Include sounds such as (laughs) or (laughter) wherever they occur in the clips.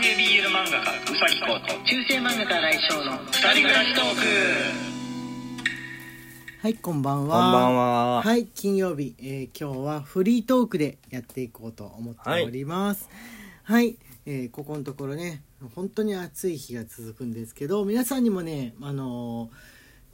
系 BL 漫画家うさぎこと中世漫画家来翔の二人暮らしトーク。はいこんばんはこんばんは。はい金曜日、えー今日はフリートークでやっていこうと思っております。はい、えーここのところね本当に暑い日が続くんですけど皆さんにもねあの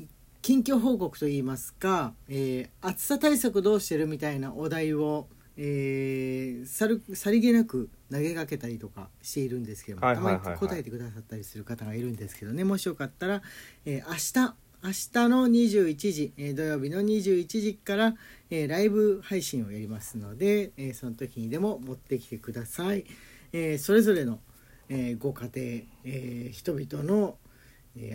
ー近況報告といいますか、えー暑さ対策どうしてるみたいなお題を、えーさるさりげなく投げかけたりとかしているんですけども、たまに答えてくださったりする方がいるんですけどね。もしよかったら、えー明日明日の21時、えー土曜日の21時から、えーライブ配信をやりますので、えーその時にでも持ってきてください、えーそれぞれの、えーご家庭、えー人々の、えー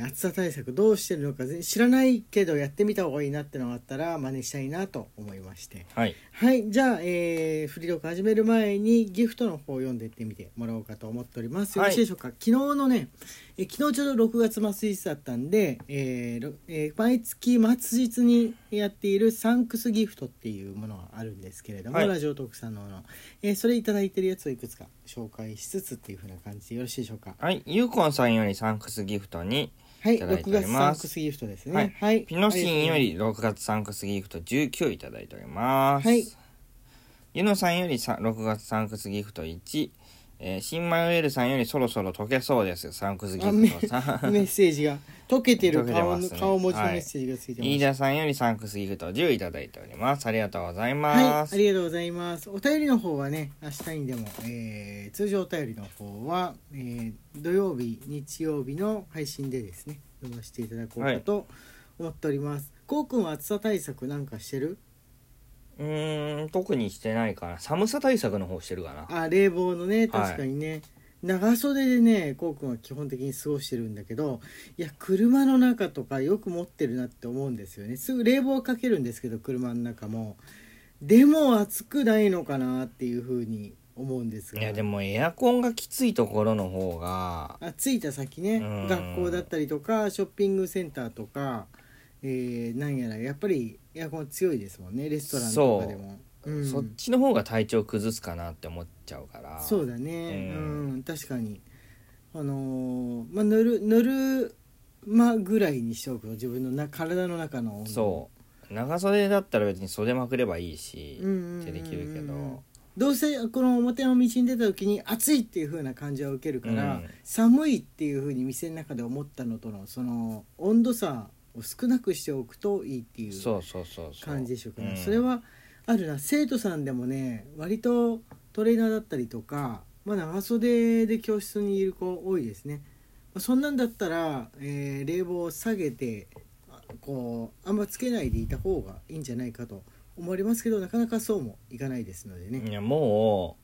暑さ対策どうしてるのかぜ知らないけどやってみた方がいいなってのがあったら真似したいなと思いまして。はい。はいじゃあ、えー、フリートーク始める前にギフトの方を読んでいってみてもらおうかと思っております。よろしいでしょうか、昨日のね、えー昨日ちょうど6月末日だったんで、えーろえー毎月末日にやっているサンクスギフトっていうものがあるんですけれども、はい。ラジオトークさんのもの、えーそれいただいてるやつをいくつか紹介しつつっていう風な感じでよろしいでしょうか？はい。ゆうこんさんよりサンクスギフトにはいいただいて6おります。月サンクスギフトですね。はい。はい、ピノシンより6月サンクスギフト19いただいております。はいゆのさんよりさ6月サンクスギフト1えー、新マヨエルさんよりそろそろ溶けそうです。サンクスギフトさメッセージが。溶けてる。顔の、ね。顔文字のメッセージがついてます、飯田さんよりサンクスギフト10いただいております。ありがとうございはい、ます、ありがとうございます。お便りの方はね、明日にでも、えー通常お便りの方は、えー土曜日、日曜日の配信でですね、読ませていただこうかと思っております。こうくんは暑さ対策なんかしてる？うーん特にしてないかな寒さ対策の方してるかなあ、冷房のね、確かにね。長袖でね、こうくんは基本的に過ごしてるんだけど、いや、車の中とかよく持ってるなって思うんですよね。すぐ冷房かけるんですけど、車の中も。でも暑くないのかなっていうふうに思うんですが。いやでもエアコンがきついところの方があ着いた先ねうん学校だったりとかショッピングセンターとか、えーなんやらやっぱりエアコン強いですもんねレストランとかでも。う、ん、そっちの方が体調崩すかなって思っちゃうから。そうだね。う、うん確かに。あのーまあ塗る塗る間ぐらいにしておくと自分のな体の中のそう。長袖だったら別に袖まくればいいしってできるけど。どうせこの表の道に出た時に暑いっていう風な感じは受けるから、うん。寒いっていう風に店の中で思ったのとのその温度差を少なくしておくといいっていう感じでしょうかね、うん。それはあるな。生徒さんでもね割とトレーナーだったりとか、まあ、長袖で教室にいる子多いですね、まあ、そんなんだったら、えー冷房を下げてあこうあんまつけないでいた方がいいんじゃないかと思われますけどなかなかそうもいかないですのでね、いやも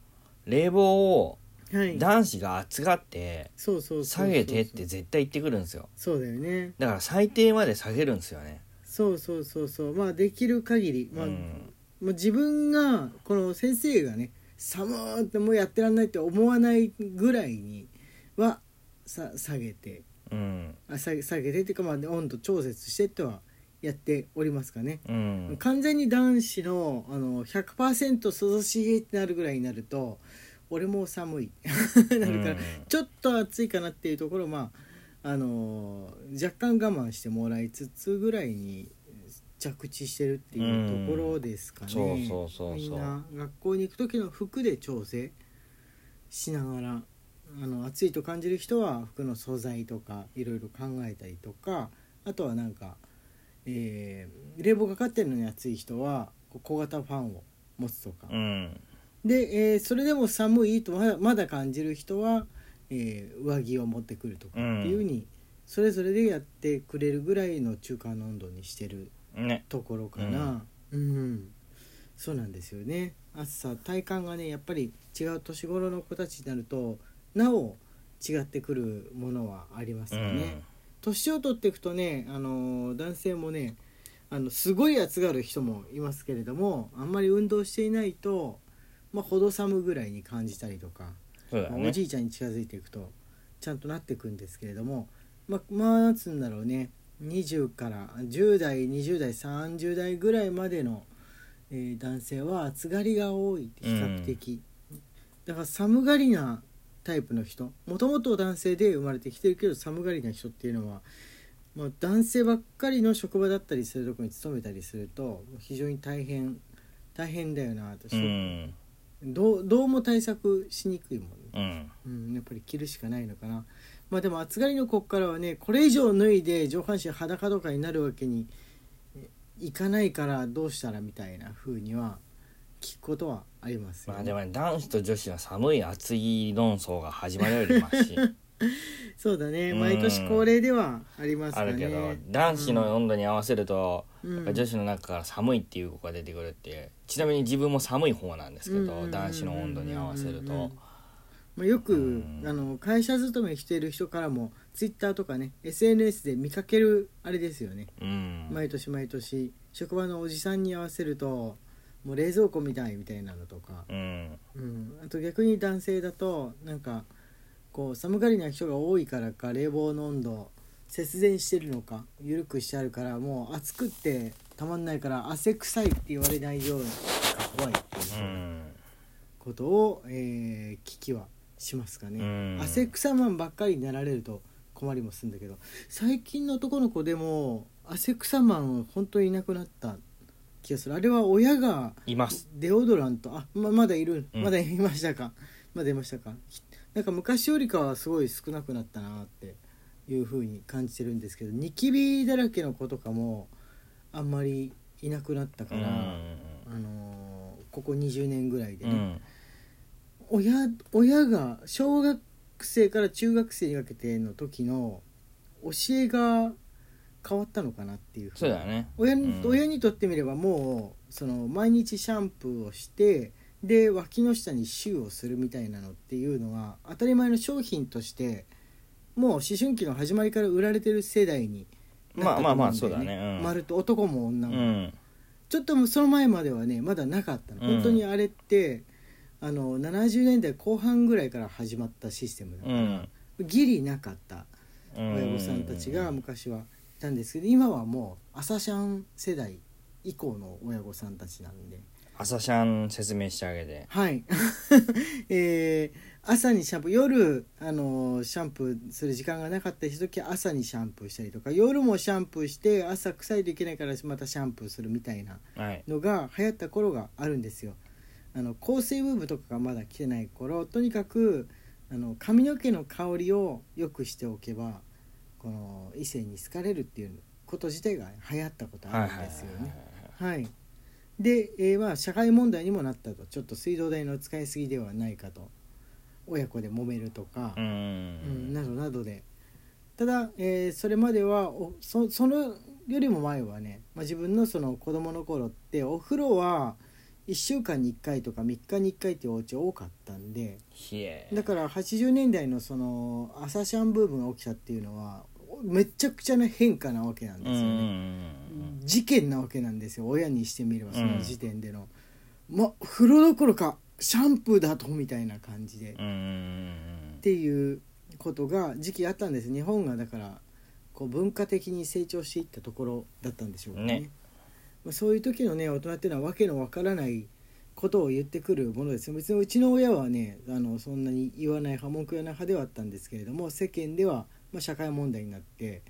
う冷房をはい。男子が暑がってそうそうそうそう。下げてって絶対言ってくるんですよ。そうだよね。だから最低まで下げるんですよね。そうそうそうそう。まあできる限り、まあうん。もう自分がこの先生がね寒ーってもうやってらんないって思わないぐらいにはさ下げて。うん。あ下げ下げてっていうかまあ温度調節してってはやっておりますかね、うん。完全に男子のあの100%涼しいってなるぐらいになると俺もう寒い。(laughs) なるから、うん。ちょっと暑いかなっていうところまああの若干我慢してもらいつつぐらいに着地してるっていうところですかね、みんな学校に行く時の服で調整しながらあの暑いと感じる人は服の素材とかいろいろ考えたりとかあとはなんか、えー冷房かかってるのに暑い人は小型ファンを持つとか、うんで、えーそれでも寒いとまだまだ感じる人は、えー上着を持ってくるとかっていうふうに、それぞれでやってくれるぐらいの中間の温度にしてるね。ところかな。うん、そうなんですよね。暑さ体感がねやっぱり違う年頃の子たちになるとなお違ってくるものはありますよね、年を取っていくとね、あの男性もねあのすごい暑がる人もいますけれどもあんまり運動していないと、まあ、程寒ぐらいに感じたりとか、そうだね。おじいちゃんに近づいていくとちゃんとなっていくんですけれどもまあまあなんつうんだろうね。20から10代20代30代ぐらいまでの、えー男性は暑がりが多い比較的、だから寒がりなタイプの人もともと男性で生まれてきてるけど寒がりな人っていうのは、まあ、男性ばっかりの職場だったりするとこに勤めたりすると非常に大変大変だよなと、うんどうどうも対策しにくいもんね、うん。うん、やっぱり着るしかないのかな。まあでも暑がりの子からはねこれ以上脱いで上半身裸とかになるわけにえいかないからどうしたらみたいな風には聞くことはありますよね。まあでもね男子と女子は寒い暑い論争が始まりよりますし (laughs) そうだね。うん。毎年恒例ではありますかね。あるけど男子の温度に合わせると、うん。やっぱ女子の中から寒いっていう子が出てくるってちなみに自分も寒い方なんですけど、うん。男子の温度に合わせるうん。と、まあ、よく、うん。あの会社勤めしている人からもツイッターとかね SNS で見かけるあれですよね。うん。毎年毎年。職場のおじさんに合わせるともう冷蔵庫みたいみたいなのとか、うん。うん、あと逆に男性だとなんかこう寒がりな人が多いからか冷房の温度節電してるのか緩くしてあるからもう暑くってたまんないから汗臭いって言われないように怖いっていう。うんことを、えー聞きはしますかね、うん。汗臭マンばっかりになられると困りもするんだけど最近の男の子でも汗臭マン本当にいなくなった気がする。あれは親がいます。デオドラント。あままだいる。うん。まだいましたか、まだいましたかなんか昔よりかはすごい少なくなったなっていう風に感じてるんですけどニキビだらけの子とかもあんまりいなくなったから、うん。あのーここ20年ぐらいでね、うん。親親が小学生から中学生にかけての時の教えが変わったのかなっていうふそうだね。親親にとってみればもうその毎日シャンプーをしてで脇の下にシューをするみたいなのっていうのは当たり前の商品としてもう思春期の始まりから売られてる世代になったとまあまあまあそうだね。うん。丸と男も女うも、ん。ちょっとその前まではねまだなかったの、うん。本当にあれってあの70年代後半ぐらいから始まったシステムだから、うん。ギリなかったうん。親御さんたちが昔はいたんですけど今はもう朝シャン世代以降の親御さんたちなんで朝シャン説明してあげて。はい。(laughs) えー朝にシャンプー夜あのシャンプーする時間がなかった時は朝にシャンプーしたりとか夜もシャンプーして朝臭いといけないからまたシャンプーするみたいなはい。のが流行った頃があるんですよ。あの香水ブームとかがまだ来てない頃とにかくあの髪の毛の香りを良くしておけばこの異性に好かれるっていうこと自体が流行ったことあるんですよね。はいで、えーまあ社会問題にもなったと。ちょっと水道代の使いすぎではないかと。親子で揉めるとか。う、うんんなどなどで。ただ、えーそれまではおそそのよりも前はね、まあ、自分のその子供の頃ってお風呂は1週間に1回とか3日に1回っていうお家多かったんで。だから80年代のその朝シャンブームが起きたっていうのはめちゃくちゃな変化なわけなんですよね。うん事件なわけなんですよ。親にしてみればその時点での、ま風呂どころかシャンプーだとみたいな感じで、っていうことが時期あったんです日本がだからこう文化的に成長していったところだったんでしょうかね。ね。まあ、そういう時のね大人っていうのはわけのわからないことを言ってくるものですよ。別にうちの親はねあのそんなに言わない派文句言わない派ではあったんですけれども世間では、まあ、社会問題になって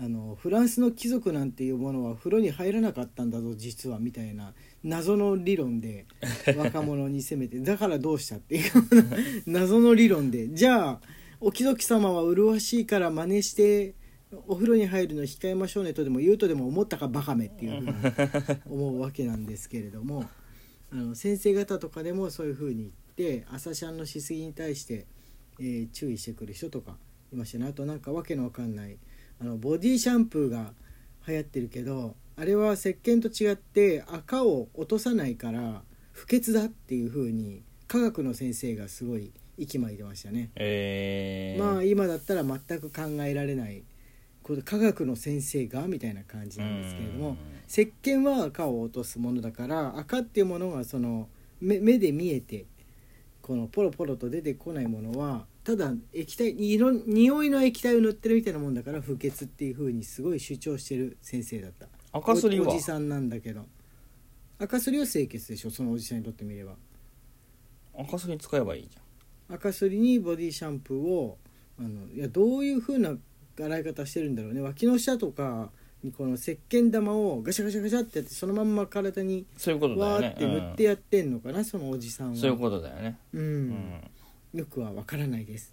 あのフランスの貴族なんていうものは風呂に入らなかったんだぞ実はみたいな謎の理論で (laughs) 若者に責めてだからどうしたっていう (laughs) 謎の理論でじゃあお貴族様は麗しいから真似してお風呂に入るの控えましょうねとでも言うとでも思ったかバカめっていうふうに (laughs) 思うわけなんですけれどもあの先生方とかでもそういうふうに言って朝シャンのしすぎに対して、えー注意してくる人とかいましたね。あとなんかわけのわかんないあのボディシャンプーが流行ってるけどあれは石鹸と違って赤を落とさないから不潔だっていうふうに科学の先生がすごい息巻いてましたね。えー、まあ今だったら全く考えられないこと科学の先生がみたいな感じなんですけれども石鹸は赤を落とすものだから赤っていうものがその目目で見えてこのポロポロと出てこないものはただ液体色匂いの液体を塗ってるみたいなもんだから不潔っていう風にすごい主張してる先生だった。赤すりは？おおじさんなんだけど。赤すりは清潔でしょそのおじさんにとってみれば。赤すり使えばいいじ赤すりにボディシャンプーをあのいやどういう風な洗い方してるんだろうね。脇の下とかにこの石鹸玉をガシャガシャガシャってやってそのまんま体にそういうことだよね。わーって塗ってやってんのかな、そのおじさんは。そういうことだよね。うん、うんよくはわからないです。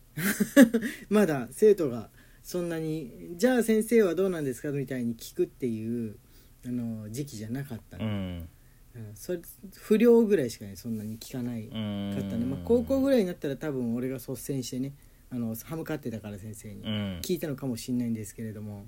(laughs) まだ生徒がそんなにじゃあ先生はどうなんですかみたいに聞くっていうあの時期じゃなかったの、うん。うん。それ不良ぐらいしかねそんなに聞かないかうんったね、まあ、高校ぐらいになったら多分俺が率先してねあの歯向かってたから先生に。うん。聞いたのかもしれないんですけれども、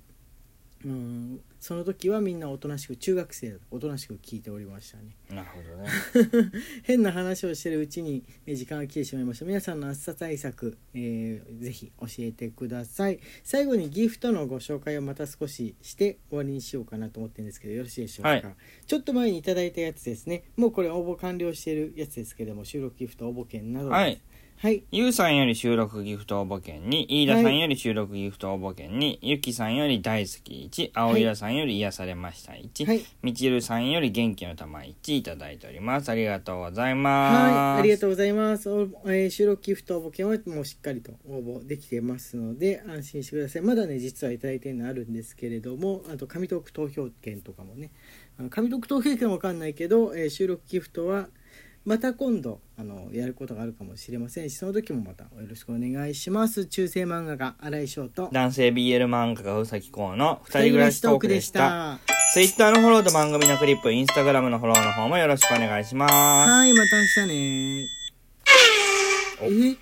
うん、その時はみんなおとなしく中学生だとおとなしく聞いておりましたね。なるほどね。(laughs) 変な話をしてるうちにえー時間が来てしまいました。皆さんの暑さ対策、えーぜひ教えてください。最後にギフトのご紹介をまた少しして終わりにしようかなと思ってるんですけどよろしいでしょうか、はい。ちょっと前にいただいたやつですね。もうこれ応募完了しているやつですけども収録ギフト応募券などです。はいはいゆうさんより収録ギフト応募券に、飯田さんより収録ギフト応募券に、ゆきさんより大好き1、青いらさんより癒されました1、はいみちるさんより元気の玉1いただいております。ありがとうございはい、ます。ありがとうございます。おえー収録ギフト応募券はもうしっかりと応募できてますので安心してください。まだね実はいただいてるのあるんですけれども、あと紙トーク投票券とかもね、紙トーク投票券はわかんないけど、えー収録ギフトはまた今度あのやることがあるかもしれませんし、その時もまたよろしくお願いします。中世漫画家新井翔と男性 BL 漫画家うさきこうの二人暮らしトークでした。た。Twitter のフォローと番組のクリップ、Instagram のフォローの方もよろしくお願いします。はい、また明日ね。え？